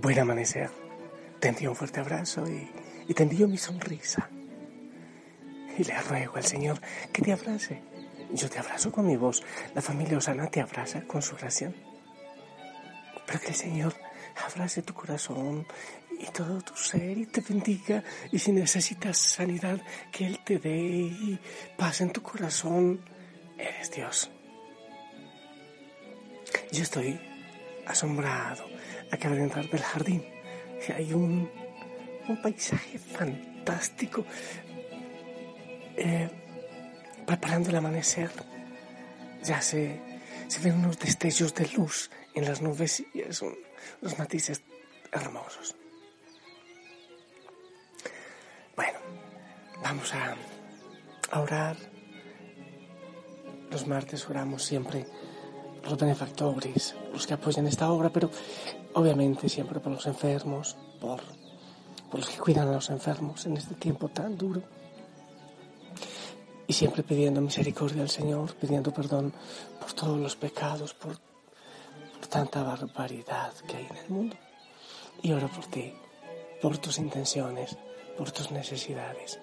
Buen amanecer. Te envío un fuerte abrazo y, y te envío mi sonrisa. Y le ruego al Señor que te abrace. Yo te abrazo con mi voz. La familia Osana te abraza con su oración. Pero que el Señor abrace tu corazón y todo tu ser y te bendiga. Y si necesitas sanidad, que Él te dé y paz en tu corazón. Eres Dios. Yo estoy asombrado. Acabo de entrar del jardín. Hay un, un paisaje fantástico. Eh, preparando el amanecer. Ya se, se ven unos destellos de luz en las nubes y son unos matices hermosos. Bueno, vamos a, orar. Los martes oramos siempre los benefactores, los que apoyan esta obra, pero obviamente siempre por los enfermos, por, por los que cuidan a los enfermos en este tiempo tan duro. Y siempre pidiendo misericordia al Señor, pidiendo perdón por todos los pecados, por, por tanta barbaridad que hay en el mundo. Y oro por ti, por tus intenciones, por tus necesidades.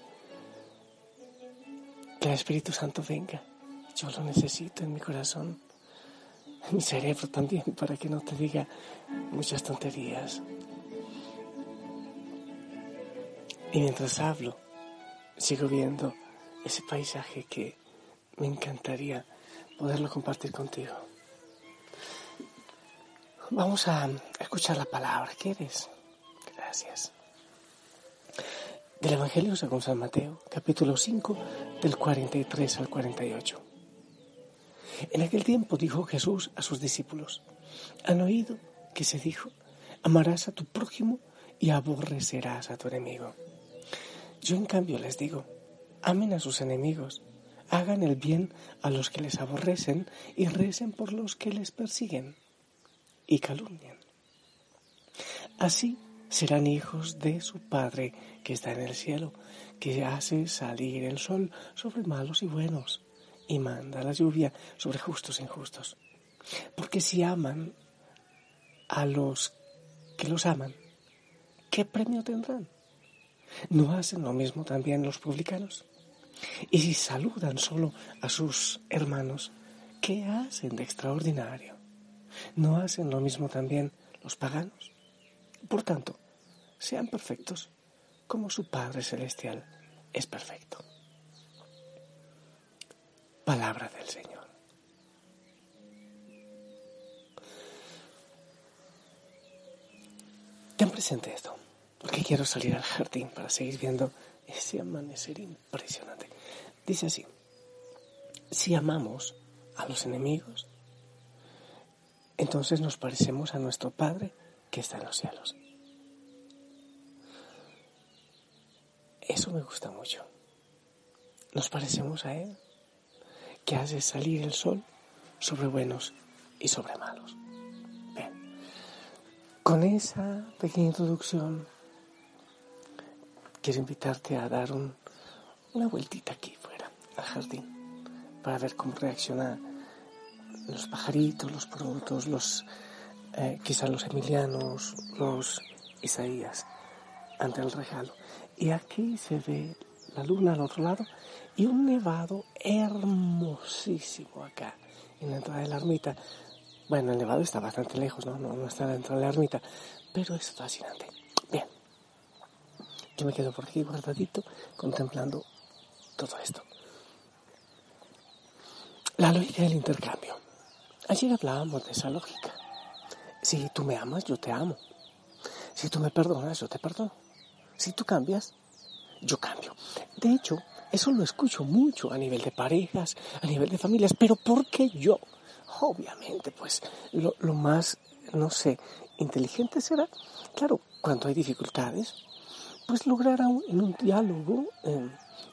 Que el Espíritu Santo venga. Yo lo necesito en mi corazón, mi cerebro también, para que no te diga muchas tonterías. Y mientras hablo, sigo viendo ese paisaje que me encantaría poderlo compartir contigo. Vamos a escuchar la palabra. ¿Quieres? Gracias. Del Evangelio según San Mateo, capítulo 5, del 43 al 48. En aquel tiempo dijo Jesús a sus discípulos, han oído que se dijo, amarás a tu prójimo y aborrecerás a tu enemigo. Yo en cambio les digo, amen a sus enemigos, hagan el bien a los que les aborrecen y recen por los que les persiguen y calumnian. Así serán hijos de su Padre que está en el cielo, que hace salir el sol sobre malos y buenos y manda la lluvia sobre justos e injustos. Porque si aman a los que los aman, ¿qué premio tendrán? ¿No hacen lo mismo también los publicanos? Y si saludan solo a sus hermanos, ¿qué hacen de extraordinario? ¿No hacen lo mismo también los paganos? Por tanto, sean perfectos como su Padre Celestial es perfecto. Palabra del Señor. Ten presente esto, porque quiero salir al jardín para seguir viendo ese amanecer impresionante. Dice así, si amamos a los enemigos, entonces nos parecemos a nuestro Padre que está en los cielos. Eso me gusta mucho. Nos parecemos a Él, que hace salir el sol sobre buenos y sobre malos. Con esa pequeña introducción, quiero invitarte a dar una vueltita aquí fuera, al jardín, para ver cómo reaccionan los pajaritos, los productos, los, eh, quizás los emilianos, los Isaías, ante el regalo. Y aquí se ve la luna al otro lado y un nevado hermosísimo acá, en la entrada de la ermita. Bueno, el nevado está bastante lejos, ¿no? No, no está dentro de la ermita, pero es fascinante. Bien, yo me quedo por aquí guardadito contemplando todo esto. La lógica del intercambio. Ayer hablábamos de esa lógica. Si tú me amas, yo te amo. Si tú me perdonas, yo te perdono. Si tú cambias, yo cambio. De hecho, eso lo escucho mucho a nivel de parejas, a nivel de familias, pero ¿por qué yo? Obviamente, pues lo, más, no sé, inteligente será, claro, cuando hay dificultades, pues lograr en un diálogo eh,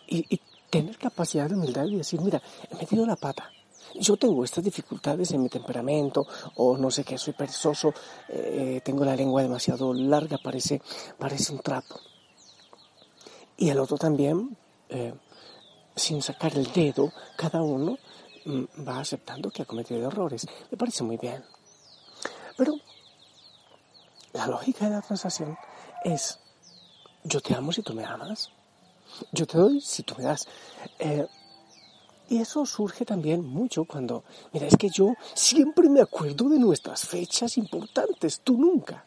y, tener capacidad de humildad y decir, mira, he metido la pata, yo tengo estas dificultades en mi temperamento, o no sé qué, soy perezoso, eh, tengo la lengua demasiado larga, parece, parece un trapo. Y el otro también, eh, sin sacar el dedo, cada uno mm, va aceptando que ha cometido errores. Me parece muy bien. Pero la lógica de la transacción es, yo te amo si tú me amas, yo te doy si tú me das. Eh, y eso surge también mucho cuando, mira, es que yo siempre me acuerdo de nuestras fechas importantes, tú nunca.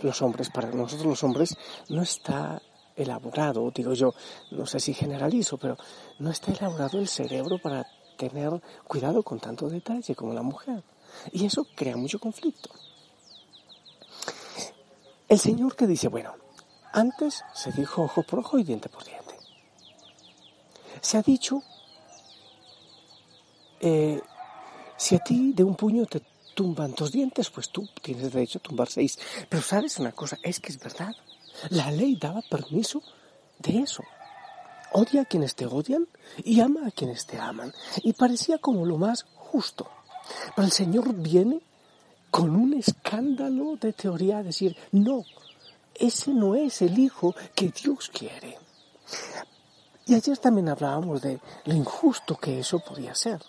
Los hombres, para nosotros los hombres, no está elaborado, digo yo, no sé si generalizo, pero no está elaborado el cerebro para tener cuidado con tanto detalle como la mujer. Y eso crea mucho conflicto. El Señor que dice, bueno, antes se dijo ojo por ojo y diente por diente. Se ha dicho, eh, si a ti de un puño te tumban dos dientes, pues tú tienes derecho a tumbar seis. Pero sabes una cosa, es que es verdad. La ley daba permiso de eso. Odia a quienes te odian y ama a quienes te aman. Y parecía como lo más justo. Pero el Señor viene con un escándalo de teoría a decir, no, ese no es el hijo que Dios quiere. Y ayer también hablábamos de lo injusto que eso podía ser.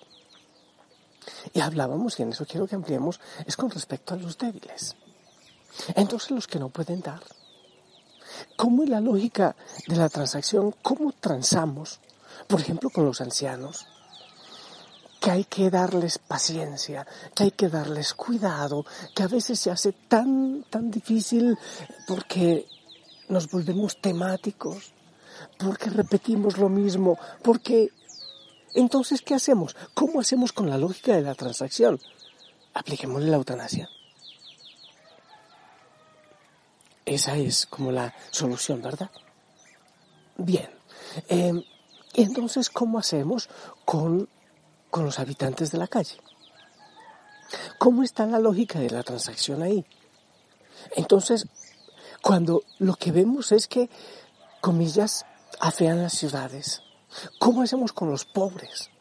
Y hablábamos, y en eso quiero que ampliemos, es con respecto a los débiles. Entonces los que no pueden dar. ¿Cómo es la lógica de la transacción? ¿Cómo transamos? Por ejemplo, con los ancianos que hay que darles paciencia, que hay que darles cuidado, que a veces se hace tan, tan difícil porque nos volvemos temáticos, porque repetimos lo mismo, porque... Entonces, ¿qué hacemos? ¿Cómo hacemos con la lógica de la transacción? Apliquémosle la eutanasia. Esa es como la solución, ¿verdad? Bien. Eh, entonces, ¿cómo hacemos con con los habitantes de la calle. ¿Cómo está la lógica de la transacción ahí? Entonces, cuando lo que vemos es que, comillas, afean las ciudades, ¿cómo hacemos con los pobres?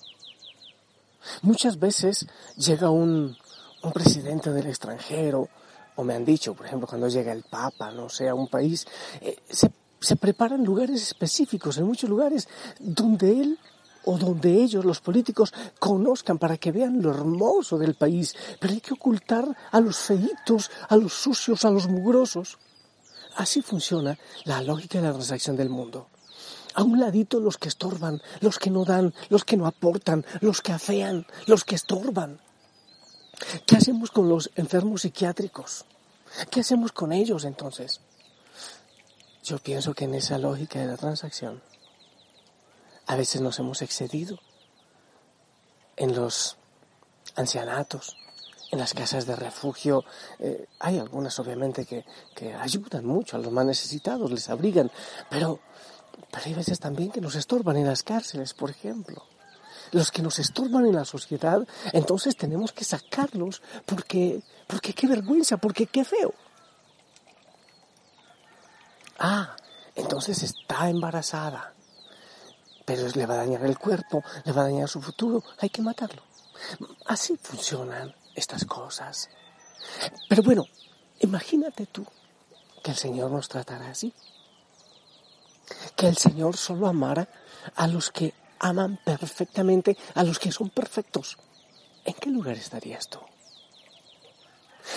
Muchas veces llega un, un presidente del extranjero, o me han dicho, por ejemplo, cuando llega el Papa, no sé, a un país, eh, se, se preparan lugares específicos, en muchos lugares, donde él o donde ellos, los políticos, conozcan para que vean lo hermoso del país, pero hay que ocultar a los feitos, a los sucios, a los mugrosos. Así funciona la lógica de la transacción del mundo. A un ladito los que estorban, los que no dan, los que no aportan, los que afean, los que estorban. ¿Qué hacemos con los enfermos psiquiátricos? ¿Qué hacemos con ellos entonces? Yo pienso que en esa lógica de la transacción a veces nos hemos excedido en los ancianatos, en las casas de refugio. Eh, hay algunas, obviamente, que, que, ayudan mucho a los más necesitados, les abrigan, pero, pero hay veces también que nos estorban en las cárceles, por ejemplo. Los que nos estorban en la sociedad, entonces tenemos que sacarlos porque, porque qué vergüenza, porque qué feo. Ah, entonces está embarazada pero le va a dañar el cuerpo, le va a dañar su futuro, hay que matarlo. Así funcionan estas cosas. Pero bueno, imagínate tú que el Señor nos tratara así. Que el Señor solo amara a los que aman perfectamente, a los que son perfectos. ¿En qué lugar estarías tú?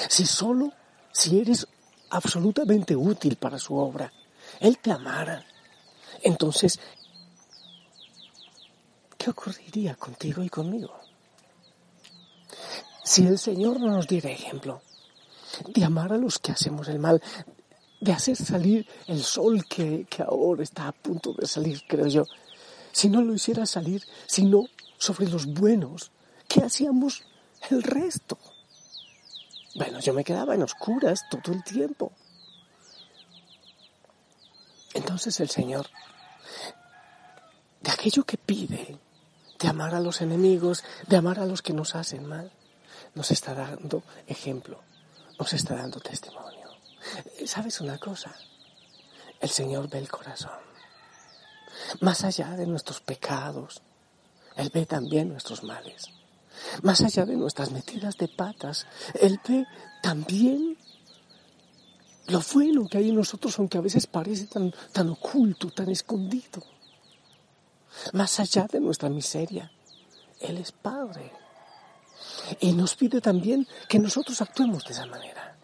Si solo, si eres absolutamente útil para su obra, Él te amara. Entonces ¿qué ocurriría contigo y conmigo? Si el Señor no nos diera ejemplo de amar a los que hacemos el mal, de hacer salir el sol que, que ahora está a punto de salir, creo yo, si no lo hiciera salir, sino sobre los buenos, ¿qué hacíamos el resto? Bueno, yo me quedaba en oscuras todo el tiempo. Entonces el Señor, de aquello que pide, de amar a los enemigos, de amar a los que nos hacen mal. Nos está dando ejemplo, nos está dando testimonio. ¿Sabes una cosa? El Señor ve el corazón. Más allá de nuestros pecados, Él ve también nuestros males. Más allá de nuestras metidas de patas, Él ve también lo bueno que hay en nosotros, aunque a veces parece tan, tan oculto, tan escondido más allá de nuestra miseria. Él es Padre. Y nos pide también que nosotros actuemos de esa manera.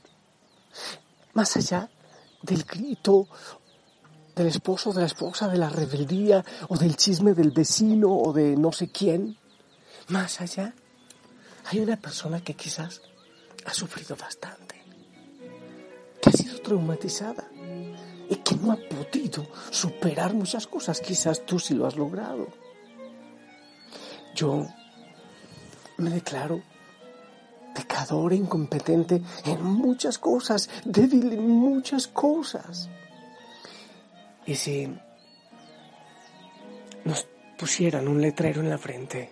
Más allá del grito del esposo, de la esposa, de la rebeldía o del chisme del vecino o de no sé quién. Más allá, hay una persona que quizás ha sufrido bastante, que ha sido traumatizada y que no ha podido superar muchas cosas. Quizás tú sí lo has logrado. Yo me declaro pecador e incompetente en muchas cosas, débil en muchas cosas. Y si nos pusieran un letrero en la frente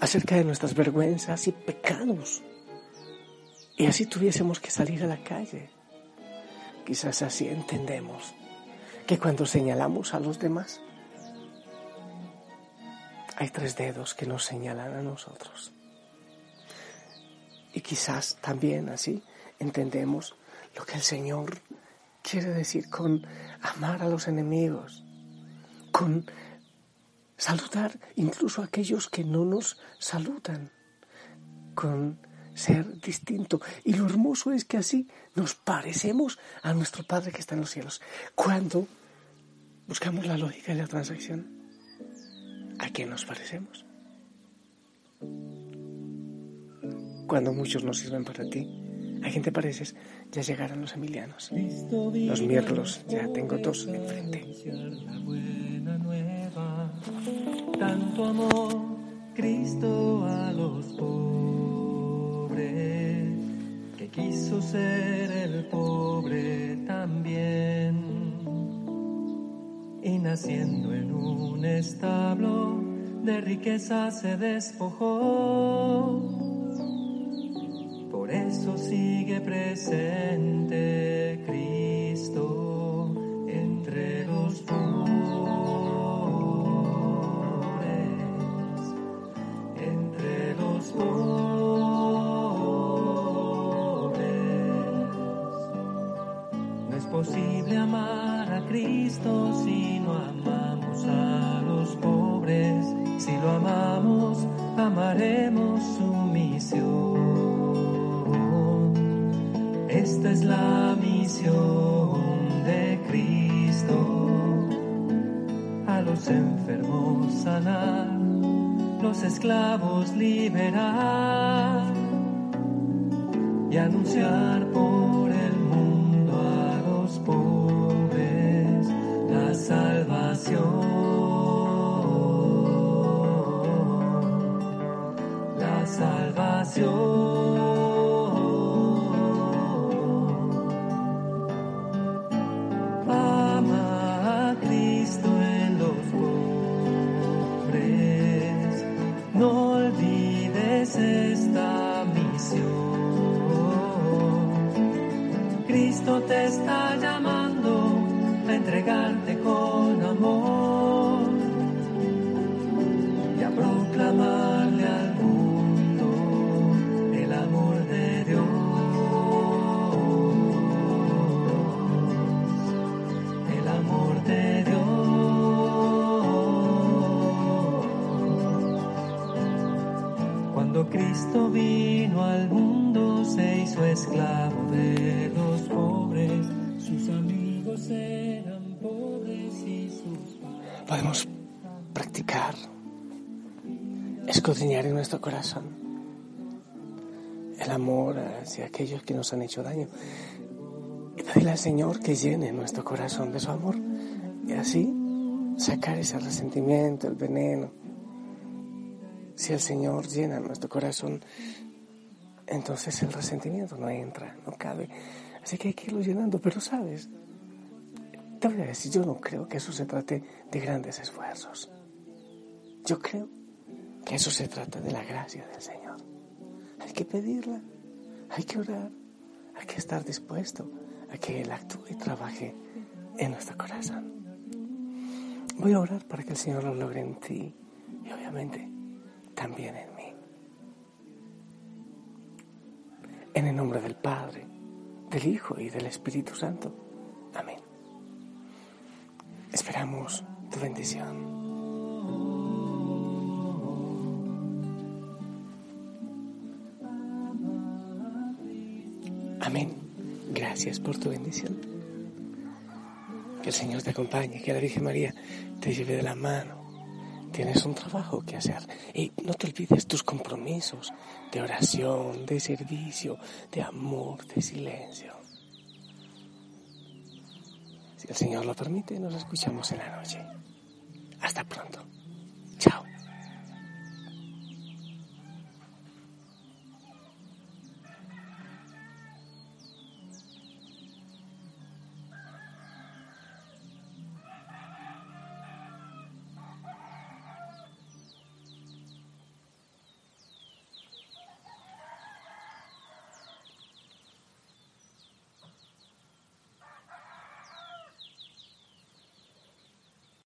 acerca de nuestras vergüenzas y pecados, y así tuviésemos que salir a la calle, quizás así entendemos que cuando señalamos a los demás, hay tres dedos que nos señalan a nosotros. Y quizás también así entendemos lo que el Señor quiere decir con amar a los enemigos, con saludar incluso a aquellos que no nos saludan, con ser distinto. Y lo hermoso es que así nos parecemos a nuestro Padre que está en los cielos. Cuando buscamos la lógica y la transacción, ¿a quién nos parecemos? cuando muchos no sirven para ti. ¿A quién te pareces? Ya llegaron los emilianos. Los mirlos, ya tengo dos enfrente. Tanto amor, Cristo a los pobres, que quiso ser el pobre también. Y naciendo en un establo de riqueza se despojó eso sigue presente Cristo entre los pobres, entre los pobres. No es posible amar a Cristo si no amamos a los pobres. Si lo amamos, amaremos su misión. Esta es la misión de Cristo. A los enfermos sanar, los esclavos liberar y anunciar Podemos practicar, escudriñar en nuestro corazón el amor hacia aquellos que nos han hecho daño y pedirle al Señor que llene nuestro corazón de su amor y así sacar ese resentimiento, el veneno. Si el Señor llena nuestro corazón, entonces el resentimiento no entra, no cabe. Así que hay que irlo llenando, pero sabes, te voy a decir, yo no creo que eso se trate de grandes esfuerzos. Yo creo que eso se trata de la gracia del Señor. Hay que pedirla, hay que orar, hay que estar dispuesto a que Él actúe y trabaje en nuestro corazón. Voy a orar para que el Señor lo logre en ti y obviamente también en mí. En el nombre del Padre, del Hijo y del Espíritu Santo. Amén. Esperamos tu bendición. Amén. Gracias por tu bendición. Que el Señor te acompañe, que la Virgen María te lleve de la mano. Tienes un trabajo que hacer y no te olvides tus compromisos de oración, de servicio, de amor, de silencio. El Señor lo permite, nos escuchamos en la noche. Hasta pronto.